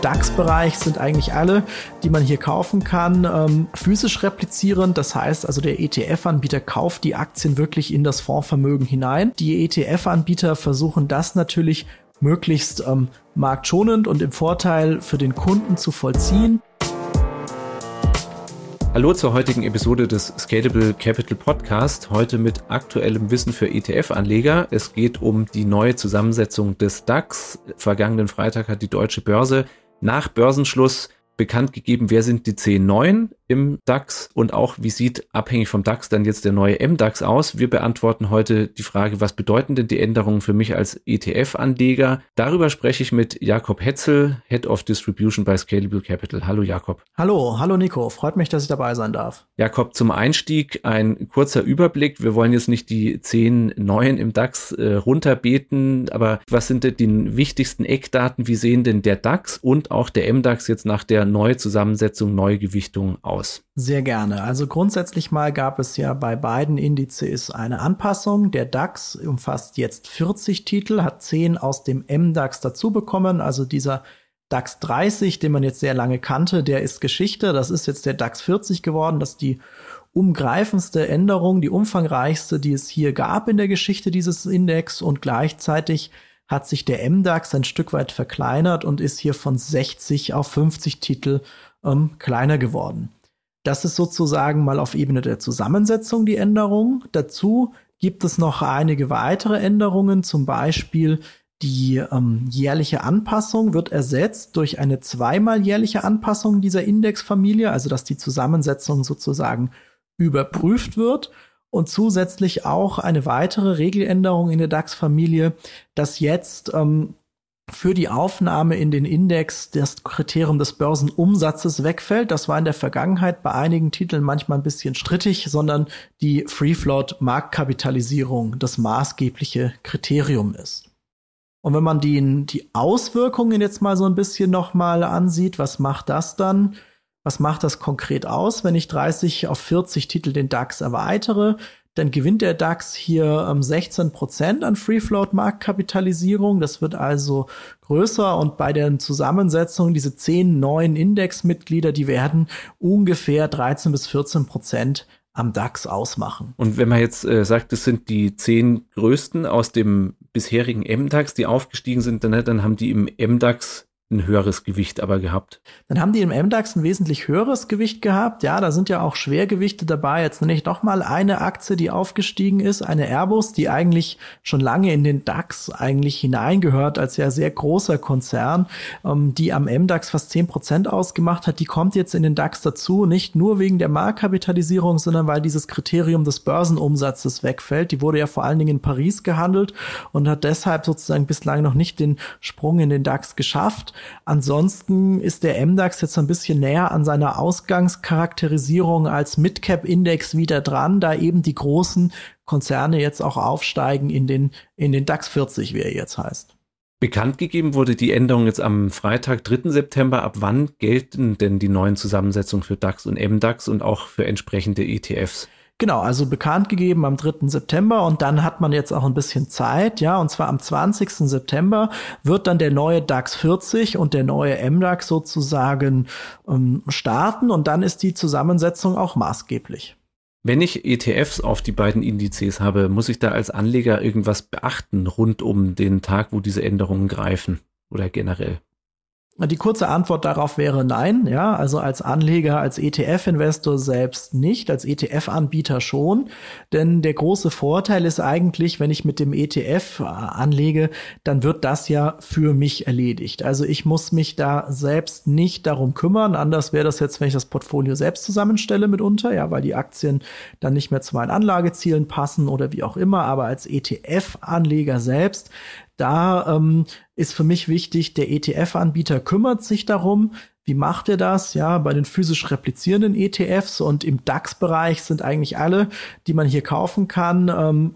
DAX-Bereich sind eigentlich alle, die man hier kaufen kann, ähm, physisch replizierend. Das heißt also, der ETF-Anbieter kauft die Aktien wirklich in das Fondsvermögen hinein. Die ETF-Anbieter versuchen das natürlich möglichst ähm, marktschonend und im Vorteil für den Kunden zu vollziehen. Hallo zur heutigen Episode des Scalable Capital Podcast. Heute mit aktuellem Wissen für ETF-Anleger. Es geht um die neue Zusammensetzung des DAX. Vergangenen Freitag hat die deutsche Börse nach Börsenschluss bekannt gegeben, wer sind die zehn neuen im DAX und auch wie sieht abhängig vom DAX dann jetzt der neue MDAX aus. Wir beantworten heute die Frage, was bedeuten denn die Änderungen für mich als ETF-Anleger? Darüber spreche ich mit Jakob Hetzel, Head of Distribution bei Scalable Capital. Hallo Jakob. Hallo, hallo Nico, freut mich, dass ich dabei sein darf. Jakob, zum Einstieg ein kurzer Überblick. Wir wollen jetzt nicht die zehn neuen im DAX äh, runterbeten, aber was sind denn die wichtigsten Eckdaten? Wie sehen denn der DAX und auch der MDAX jetzt nach der Neuzusammensetzung, Neugewichtung aus? aus? Sehr gerne. Also grundsätzlich mal gab es ja bei beiden Indizes eine Anpassung. Der DAX umfasst jetzt 40 Titel, hat 10 aus dem MDAX dazu bekommen. Also dieser DAX 30, den man jetzt sehr lange kannte, der ist Geschichte. Das ist jetzt der DAX 40 geworden. Das ist die umgreifendste Änderung, die umfangreichste, die es hier gab in der Geschichte dieses Index und gleichzeitig hat sich der MDAX ein Stück weit verkleinert und ist hier von 60 auf 50 Titel ähm, kleiner geworden. Das ist sozusagen mal auf Ebene der Zusammensetzung die Änderung. Dazu gibt es noch einige weitere Änderungen, zum Beispiel die ähm, jährliche Anpassung wird ersetzt durch eine zweimal jährliche Anpassung dieser Indexfamilie, also dass die Zusammensetzung sozusagen überprüft wird. Und zusätzlich auch eine weitere Regeländerung in der DAX-Familie, dass jetzt ähm, für die Aufnahme in den Index das Kriterium des Börsenumsatzes wegfällt. Das war in der Vergangenheit bei einigen Titeln manchmal ein bisschen strittig, sondern die Free Float Marktkapitalisierung das maßgebliche Kriterium ist. Und wenn man die, die Auswirkungen jetzt mal so ein bisschen nochmal ansieht, was macht das dann? Was macht das konkret aus, wenn ich 30 auf 40 Titel den DAX erweitere? dann gewinnt der DAX hier ähm, 16 Prozent an Free Float Marktkapitalisierung. Das wird also größer und bei der Zusammensetzung diese zehn neuen Indexmitglieder, die werden ungefähr 13 bis 14 Prozent am DAX ausmachen. Und wenn man jetzt äh, sagt, das sind die zehn größten aus dem bisherigen MDAX, die aufgestiegen sind, dann, dann haben die im MDAX ein höheres Gewicht aber gehabt. Dann haben die im MDAX ein wesentlich höheres Gewicht gehabt. Ja, da sind ja auch Schwergewichte dabei. Jetzt nenne ich noch mal eine Aktie, die aufgestiegen ist, eine Airbus, die eigentlich schon lange in den DAX eigentlich hineingehört als ja sehr großer Konzern, ähm, die am MDAX fast zehn Prozent ausgemacht hat. Die kommt jetzt in den DAX dazu, nicht nur wegen der Marktkapitalisierung, sondern weil dieses Kriterium des Börsenumsatzes wegfällt. Die wurde ja vor allen Dingen in Paris gehandelt und hat deshalb sozusagen bislang noch nicht den Sprung in den DAX geschafft. Ansonsten ist der MDAX jetzt ein bisschen näher an seiner Ausgangscharakterisierung als Midcap-Index wieder dran, da eben die großen Konzerne jetzt auch aufsteigen in den, in den DAX 40, wie er jetzt heißt. Bekannt gegeben wurde die Änderung jetzt am Freitag, 3. September. Ab wann gelten denn die neuen Zusammensetzungen für DAX und MDAX und auch für entsprechende ETFs? Genau, also bekannt gegeben am 3. September und dann hat man jetzt auch ein bisschen Zeit, ja, und zwar am 20. September wird dann der neue DAX 40 und der neue MDAX sozusagen ähm, starten und dann ist die Zusammensetzung auch maßgeblich. Wenn ich ETFs auf die beiden Indizes habe, muss ich da als Anleger irgendwas beachten rund um den Tag, wo diese Änderungen greifen oder generell? Die kurze Antwort darauf wäre nein, ja, also als Anleger, als ETF-Investor selbst nicht, als ETF-Anbieter schon, denn der große Vorteil ist eigentlich, wenn ich mit dem ETF anlege, dann wird das ja für mich erledigt. Also ich muss mich da selbst nicht darum kümmern, anders wäre das jetzt, wenn ich das Portfolio selbst zusammenstelle mitunter, ja, weil die Aktien dann nicht mehr zu meinen Anlagezielen passen oder wie auch immer, aber als ETF-Anleger selbst da ähm, ist für mich wichtig, der ETF-Anbieter kümmert sich darum, wie macht er das? Ja, bei den physisch replizierenden ETFs und im DAX-Bereich sind eigentlich alle, die man hier kaufen kann, ähm,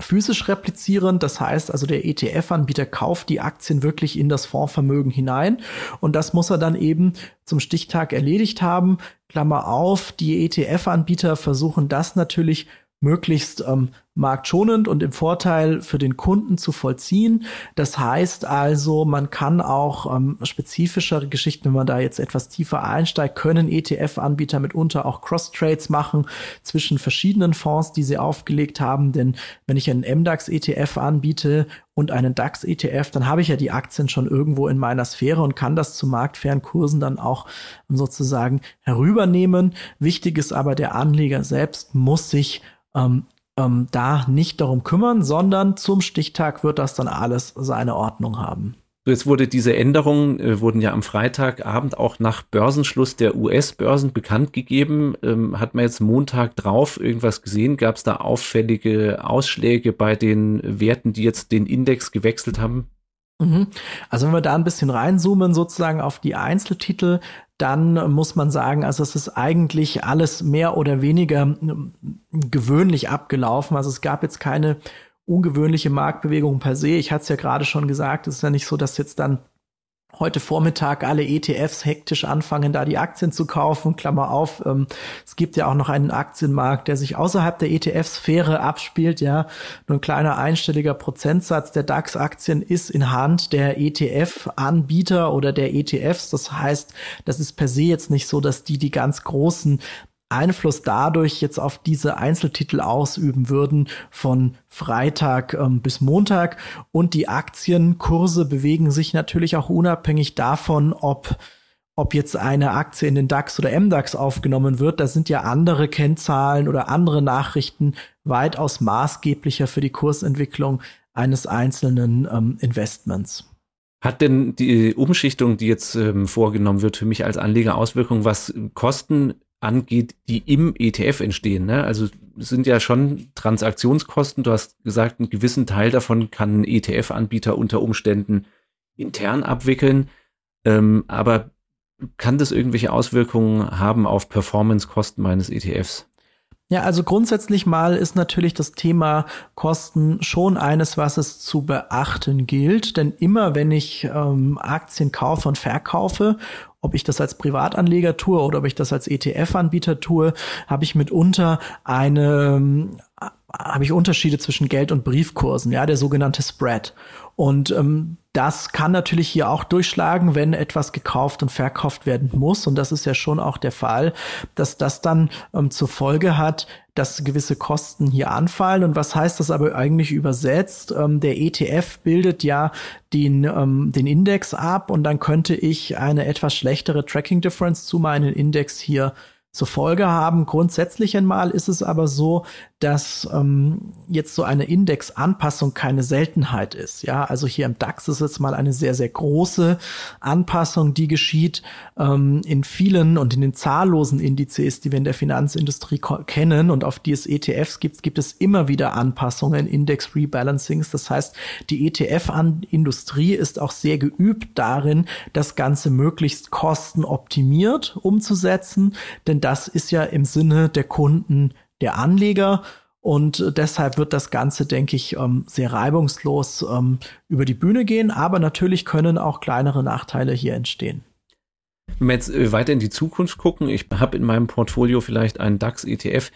physisch replizierend. Das heißt also, der ETF-Anbieter kauft die Aktien wirklich in das Fondsvermögen hinein. Und das muss er dann eben zum Stichtag erledigt haben. Klammer auf, die ETF-Anbieter versuchen das natürlich möglichst ähm, marktschonend und im Vorteil für den Kunden zu vollziehen. Das heißt also, man kann auch ähm, spezifischere Geschichten, wenn man da jetzt etwas tiefer einsteigt, können ETF-Anbieter mitunter auch Cross-Trades machen zwischen verschiedenen Fonds, die sie aufgelegt haben. Denn wenn ich einen MDAX-ETF anbiete und einen DAX-ETF, dann habe ich ja die Aktien schon irgendwo in meiner Sphäre und kann das zu marktfairen Kursen dann auch sozusagen herübernehmen. Wichtig ist aber, der Anleger selbst muss sich ähm, ähm, da nicht darum kümmern, sondern zum Stichtag wird das dann alles seine Ordnung haben. Jetzt wurde diese Änderungen, äh, wurden ja am Freitagabend auch nach Börsenschluss der US-Börsen bekannt gegeben. Ähm, hat man jetzt Montag drauf irgendwas gesehen? Gab es da auffällige Ausschläge bei den Werten, die jetzt den Index gewechselt haben? Mhm. Also wenn wir da ein bisschen reinzoomen sozusagen auf die Einzeltitel, dann muss man sagen, also es ist eigentlich alles mehr oder weniger ähm, gewöhnlich abgelaufen. Also es gab jetzt keine ungewöhnliche Marktbewegung per se. Ich hatte es ja gerade schon gesagt, es ist ja nicht so, dass jetzt dann heute Vormittag alle ETFs hektisch anfangen, da die Aktien zu kaufen. Klammer auf, ähm, es gibt ja auch noch einen Aktienmarkt, der sich außerhalb der ETF-Sphäre abspielt. Ja, nur ein kleiner einstelliger Prozentsatz der DAX-Aktien ist in Hand der ETF-Anbieter oder der ETFs. Das heißt, das ist per se jetzt nicht so, dass die die ganz großen Einfluss dadurch jetzt auf diese Einzeltitel ausüben würden von Freitag ähm, bis Montag. Und die Aktienkurse bewegen sich natürlich auch unabhängig davon, ob ob jetzt eine Aktie in den DAX oder MDAX aufgenommen wird, da sind ja andere Kennzahlen oder andere Nachrichten weitaus maßgeblicher für die Kursentwicklung eines einzelnen ähm, Investments. Hat denn die Umschichtung, die jetzt ähm, vorgenommen wird, für mich als Anleger Auswirkungen, was Kosten angeht, die im ETF entstehen. Ne? Also sind ja schon Transaktionskosten. Du hast gesagt, einen gewissen Teil davon kann ein ETF-Anbieter unter Umständen intern abwickeln. Ähm, aber kann das irgendwelche Auswirkungen haben auf Performance-Kosten meines ETFs? Ja, also grundsätzlich mal ist natürlich das Thema Kosten schon eines, was es zu beachten gilt. Denn immer wenn ich ähm, Aktien kaufe und verkaufe ob ich das als Privatanleger tue oder ob ich das als ETF-Anbieter tue, habe ich mitunter eine, habe ich Unterschiede zwischen Geld- und Briefkursen, ja, der sogenannte Spread. Und ähm, das kann natürlich hier auch durchschlagen, wenn etwas gekauft und verkauft werden muss. Und das ist ja schon auch der Fall, dass das dann ähm, zur Folge hat, dass gewisse Kosten hier anfallen. Und was heißt das aber eigentlich übersetzt? Ähm, der ETF bildet ja den, ähm, den Index ab und dann könnte ich eine etwas schlechtere Tracking Difference zu meinem Index hier zur Folge haben. Grundsätzlich einmal ist es aber so, dass ähm, jetzt so eine Indexanpassung keine Seltenheit ist. Ja, also hier im DAX ist jetzt mal eine sehr, sehr große Anpassung, die geschieht. Ähm, in vielen und in den zahllosen Indizes, die wir in der Finanzindustrie kennen und auf die es ETFs gibt, gibt es immer wieder Anpassungen, Index Rebalancings. Das heißt, die ETF-Industrie ist auch sehr geübt darin, das Ganze möglichst kostenoptimiert umzusetzen, denn das ist ja im Sinne der Kunden der Anleger. Und deshalb wird das Ganze, denke ich, ähm, sehr reibungslos ähm, über die Bühne gehen. Aber natürlich können auch kleinere Nachteile hier entstehen. Wenn wir jetzt äh, weiter in die Zukunft gucken, ich habe in meinem Portfolio vielleicht einen DAX-ETF.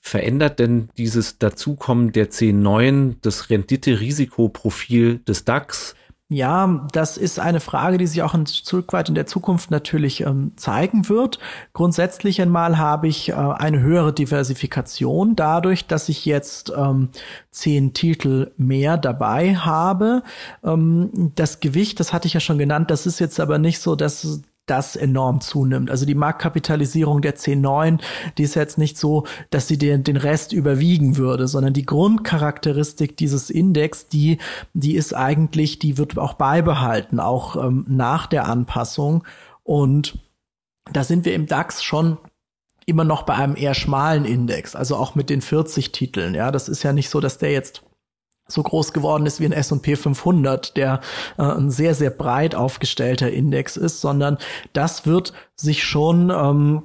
Verändert denn dieses Dazukommen der 10 neuen das Rendite-Risikoprofil des DAX? Ja, das ist eine Frage, die sich auch ein Stück weit in der Zukunft natürlich ähm, zeigen wird. Grundsätzlich einmal habe ich äh, eine höhere Diversifikation dadurch, dass ich jetzt ähm, zehn Titel mehr dabei habe. Ähm, das Gewicht, das hatte ich ja schon genannt, das ist jetzt aber nicht so, dass das enorm zunimmt. Also die Marktkapitalisierung der C9, die ist jetzt nicht so, dass sie den, den Rest überwiegen würde, sondern die Grundcharakteristik dieses Index, die, die ist eigentlich, die wird auch beibehalten, auch ähm, nach der Anpassung. Und da sind wir im DAX schon immer noch bei einem eher schmalen Index, also auch mit den 40 Titeln. Ja, das ist ja nicht so, dass der jetzt so groß geworden ist wie ein S&P 500, der äh, ein sehr, sehr breit aufgestellter Index ist, sondern das wird sich schon ähm,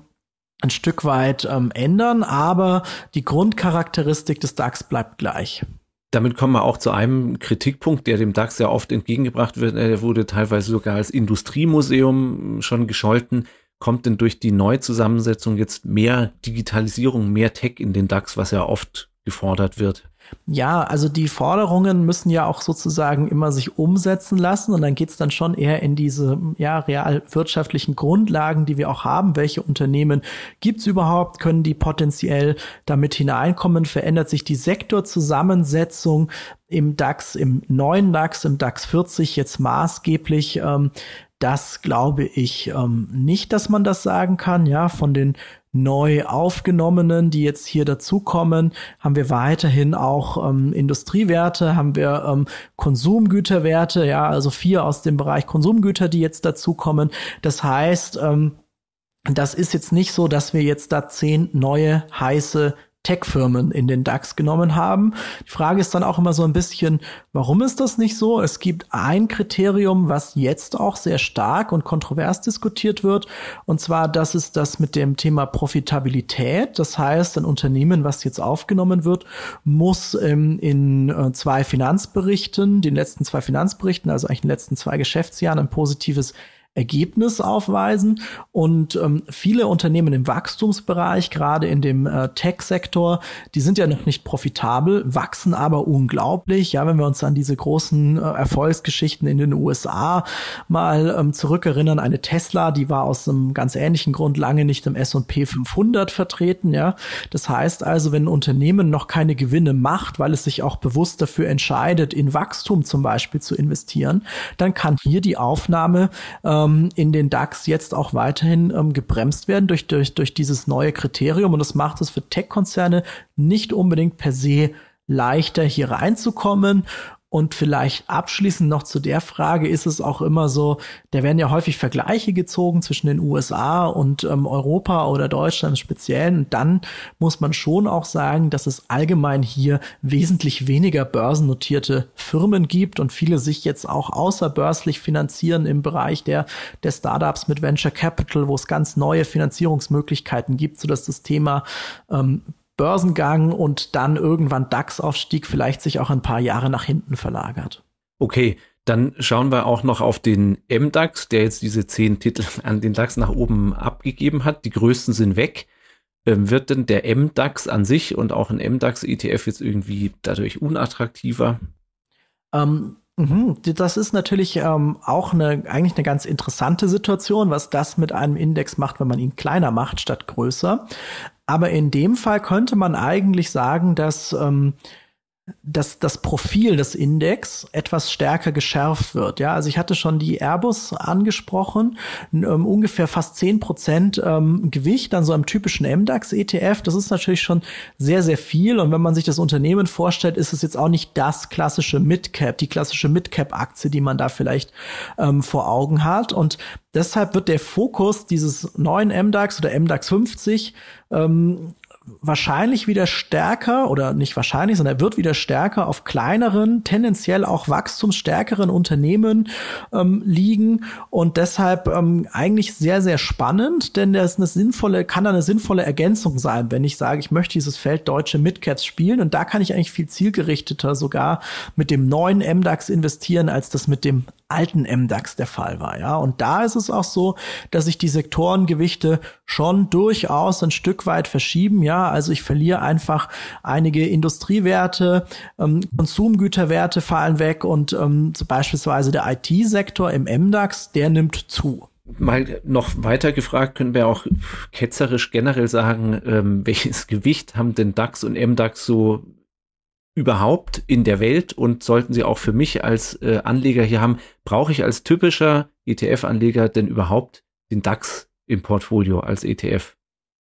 ein Stück weit ähm, ändern, aber die Grundcharakteristik des DAX bleibt gleich. Damit kommen wir auch zu einem Kritikpunkt, der dem DAX ja oft entgegengebracht wird. Er wurde teilweise sogar als Industriemuseum schon gescholten. Kommt denn durch die Neuzusammensetzung jetzt mehr Digitalisierung, mehr Tech in den DAX, was ja oft gefordert wird? Ja, also die Forderungen müssen ja auch sozusagen immer sich umsetzen lassen und dann geht's dann schon eher in diese ja realwirtschaftlichen Grundlagen, die wir auch haben. Welche Unternehmen gibt's überhaupt? Können die potenziell damit hineinkommen? Verändert sich die Sektorzusammensetzung im DAX, im neuen DAX, im DAX 40 jetzt maßgeblich? Ähm, das glaube ich ähm, nicht, dass man das sagen kann. Ja, von den neu aufgenommenen, die jetzt hier dazukommen, haben wir weiterhin auch ähm, Industriewerte, haben wir ähm, Konsumgüterwerte, ja, also vier aus dem Bereich Konsumgüter, die jetzt dazukommen. Das heißt, ähm, das ist jetzt nicht so, dass wir jetzt da zehn neue heiße Tech-Firmen in den DAX genommen haben. Die Frage ist dann auch immer so ein bisschen, warum ist das nicht so? Es gibt ein Kriterium, was jetzt auch sehr stark und kontrovers diskutiert wird, und zwar das ist das mit dem Thema Profitabilität. Das heißt, ein Unternehmen, was jetzt aufgenommen wird, muss ähm, in äh, zwei Finanzberichten, den letzten zwei Finanzberichten, also eigentlich in den letzten zwei Geschäftsjahren, ein positives Ergebnis aufweisen. Und ähm, viele Unternehmen im Wachstumsbereich, gerade in dem äh, Tech-Sektor, die sind ja noch nicht profitabel, wachsen aber unglaublich. Ja, wenn wir uns an diese großen äh, Erfolgsgeschichten in den USA mal ähm, zurückerinnern, eine Tesla, die war aus einem ganz ähnlichen Grund lange nicht im S&P 500 vertreten. Ja, das heißt also, wenn ein Unternehmen noch keine Gewinne macht, weil es sich auch bewusst dafür entscheidet, in Wachstum zum Beispiel zu investieren, dann kann hier die Aufnahme äh, ähm, in den DAX jetzt auch weiterhin ähm, gebremst werden durch, durch, durch dieses neue Kriterium. Und das macht es für Tech-Konzerne nicht unbedingt per se leichter hier reinzukommen. Und vielleicht abschließend noch zu der Frage ist es auch immer so, da werden ja häufig Vergleiche gezogen zwischen den USA und ähm, Europa oder Deutschland im Speziellen. Und dann muss man schon auch sagen, dass es allgemein hier wesentlich weniger börsennotierte Firmen gibt und viele sich jetzt auch außerbörslich finanzieren im Bereich der, der Startups mit Venture Capital, wo es ganz neue Finanzierungsmöglichkeiten gibt, sodass das Thema ähm, Börsengang und dann irgendwann DAX-Aufstieg vielleicht sich auch ein paar Jahre nach hinten verlagert. Okay, dann schauen wir auch noch auf den MDAX, der jetzt diese zehn Titel an den DAX nach oben abgegeben hat. Die größten sind weg. Ähm, wird denn der MDAX an sich und auch ein MDAX-ETF jetzt irgendwie dadurch unattraktiver? Ähm, mhm, das ist natürlich ähm, auch eine, eigentlich eine ganz interessante Situation, was das mit einem Index macht, wenn man ihn kleiner macht statt größer. Aber in dem Fall könnte man eigentlich sagen, dass ähm, dass das Profil des Index etwas stärker geschärft wird. Ja, also ich hatte schon die Airbus angesprochen, ähm, ungefähr fast zehn Prozent ähm, Gewicht an so einem typischen MDAX-ETF. Das ist natürlich schon sehr, sehr viel. Und wenn man sich das Unternehmen vorstellt, ist es jetzt auch nicht das klassische Midcap, die klassische Midcap-Aktie, die man da vielleicht ähm, vor Augen hat. Und deshalb wird der Fokus dieses neuen MDAX oder MDAX 50 ähm, wahrscheinlich wieder stärker oder nicht wahrscheinlich, sondern er wird wieder stärker auf kleineren, tendenziell auch wachstumsstärkeren Unternehmen ähm, liegen. Und deshalb ähm, eigentlich sehr, sehr spannend, denn das ist eine sinnvolle, kann eine sinnvolle Ergänzung sein, wenn ich sage, ich möchte dieses Feld deutsche Midcaps spielen. Und da kann ich eigentlich viel zielgerichteter sogar mit dem neuen MDAX investieren, als das mit dem alten MDAX der Fall war, ja. Und da ist es auch so, dass sich die Sektorengewichte schon durchaus ein Stück weit verschieben, ja. Also ich verliere einfach einige Industriewerte, ähm, Konsumgüterwerte fallen weg und ähm, beispielsweise der IT-Sektor im MDAX, der nimmt zu. Mal noch weiter gefragt, können wir auch ketzerisch generell sagen, ähm, welches Gewicht haben denn DAX und MDAX so überhaupt in der Welt und sollten sie auch für mich als äh, Anleger hier haben, brauche ich als typischer ETF-Anleger denn überhaupt den DAX im Portfolio als ETF?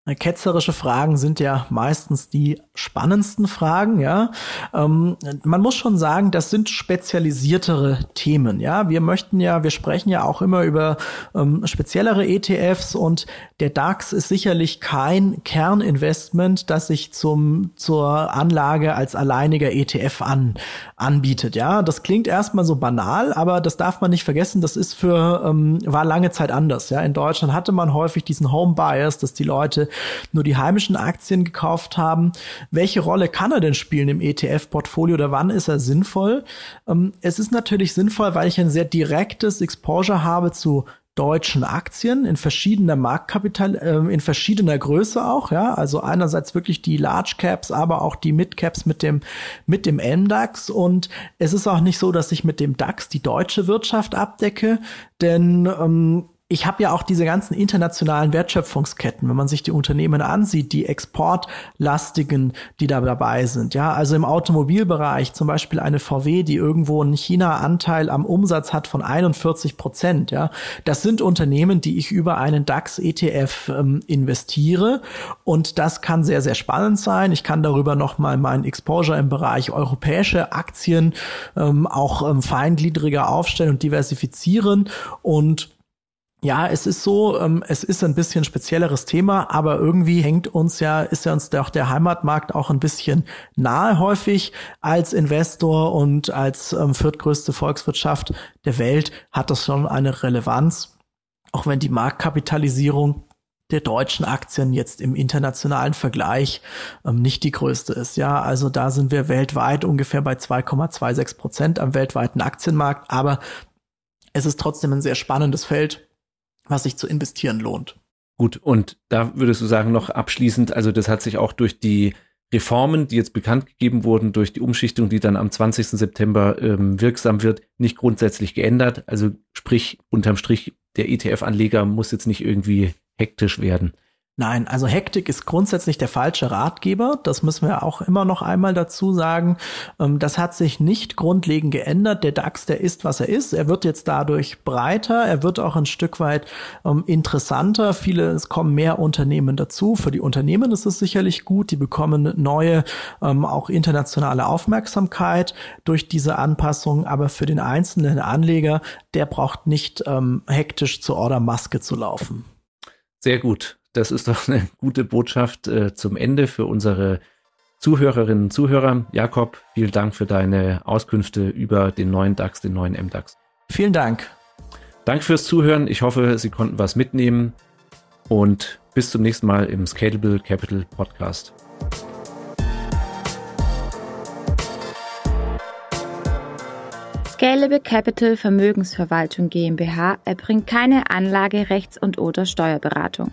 Ketzerische Fragen sind ja meistens die spannendsten Fragen, ja. Ähm, man muss schon sagen, das sind spezialisiertere Themen, ja. Wir möchten ja, wir sprechen ja auch immer über ähm, speziellere ETFs und der DAX ist sicherlich kein Kerninvestment, das sich zum, zur Anlage als alleiniger ETF an, anbietet, ja. Das klingt erstmal so banal, aber das darf man nicht vergessen, das ist für, ähm, war lange Zeit anders, ja. In Deutschland hatte man häufig diesen Home Bias, dass die Leute nur die heimischen Aktien gekauft haben. Welche Rolle kann er denn spielen im ETF-Portfolio oder wann ist er sinnvoll? Ähm, es ist natürlich sinnvoll, weil ich ein sehr direktes Exposure habe zu deutschen Aktien in verschiedener Marktkapital, äh, in verschiedener Größe auch, ja. Also einerseits wirklich die Large Caps, aber auch die Mid Caps mit dem, mit dem MDAX. Und es ist auch nicht so, dass ich mit dem DAX die deutsche Wirtschaft abdecke, denn ähm, ich habe ja auch diese ganzen internationalen Wertschöpfungsketten, wenn man sich die Unternehmen ansieht, die exportlastigen, die da dabei sind. Ja, also im Automobilbereich zum Beispiel eine VW, die irgendwo einen China-Anteil am Umsatz hat von 41 Prozent. Ja, das sind Unternehmen, die ich über einen DAX-ETF ähm, investiere und das kann sehr, sehr spannend sein. Ich kann darüber nochmal mein Exposure im Bereich europäische Aktien ähm, auch ähm, feingliedriger aufstellen und diversifizieren und ja, es ist so, ähm, es ist ein bisschen spezielleres Thema, aber irgendwie hängt uns ja, ist ja uns doch der Heimatmarkt auch ein bisschen nahe häufig als Investor und als ähm, viertgrößte Volkswirtschaft der Welt hat das schon eine Relevanz, auch wenn die Marktkapitalisierung der deutschen Aktien jetzt im internationalen Vergleich ähm, nicht die größte ist. Ja, also da sind wir weltweit ungefähr bei 2,26 Prozent am weltweiten Aktienmarkt, aber es ist trotzdem ein sehr spannendes Feld was sich zu investieren lohnt. Gut, und da würdest du sagen, noch abschließend, also das hat sich auch durch die Reformen, die jetzt bekannt gegeben wurden, durch die Umschichtung, die dann am 20. September ähm, wirksam wird, nicht grundsätzlich geändert. Also sprich, unterm Strich, der ETF-Anleger muss jetzt nicht irgendwie hektisch werden. Nein, also Hektik ist grundsätzlich der falsche Ratgeber. Das müssen wir auch immer noch einmal dazu sagen. Ähm, das hat sich nicht grundlegend geändert. Der DAX, der ist, was er ist. Er wird jetzt dadurch breiter. Er wird auch ein Stück weit ähm, interessanter. Viele, es kommen mehr Unternehmen dazu. Für die Unternehmen ist es sicherlich gut. Die bekommen neue, ähm, auch internationale Aufmerksamkeit durch diese Anpassung. Aber für den einzelnen Anleger, der braucht nicht hektisch zur Ordermaske zu laufen. Sehr gut. Das ist doch eine gute Botschaft äh, zum Ende für unsere Zuhörerinnen und Zuhörer. Jakob, vielen Dank für deine Auskünfte über den neuen DAX, den neuen MDAX. Vielen Dank. Danke fürs Zuhören. Ich hoffe, Sie konnten was mitnehmen und bis zum nächsten Mal im Scalable Capital Podcast. Scalable Capital Vermögensverwaltung GmbH erbringt keine Anlage, Rechts- und oder Steuerberatung.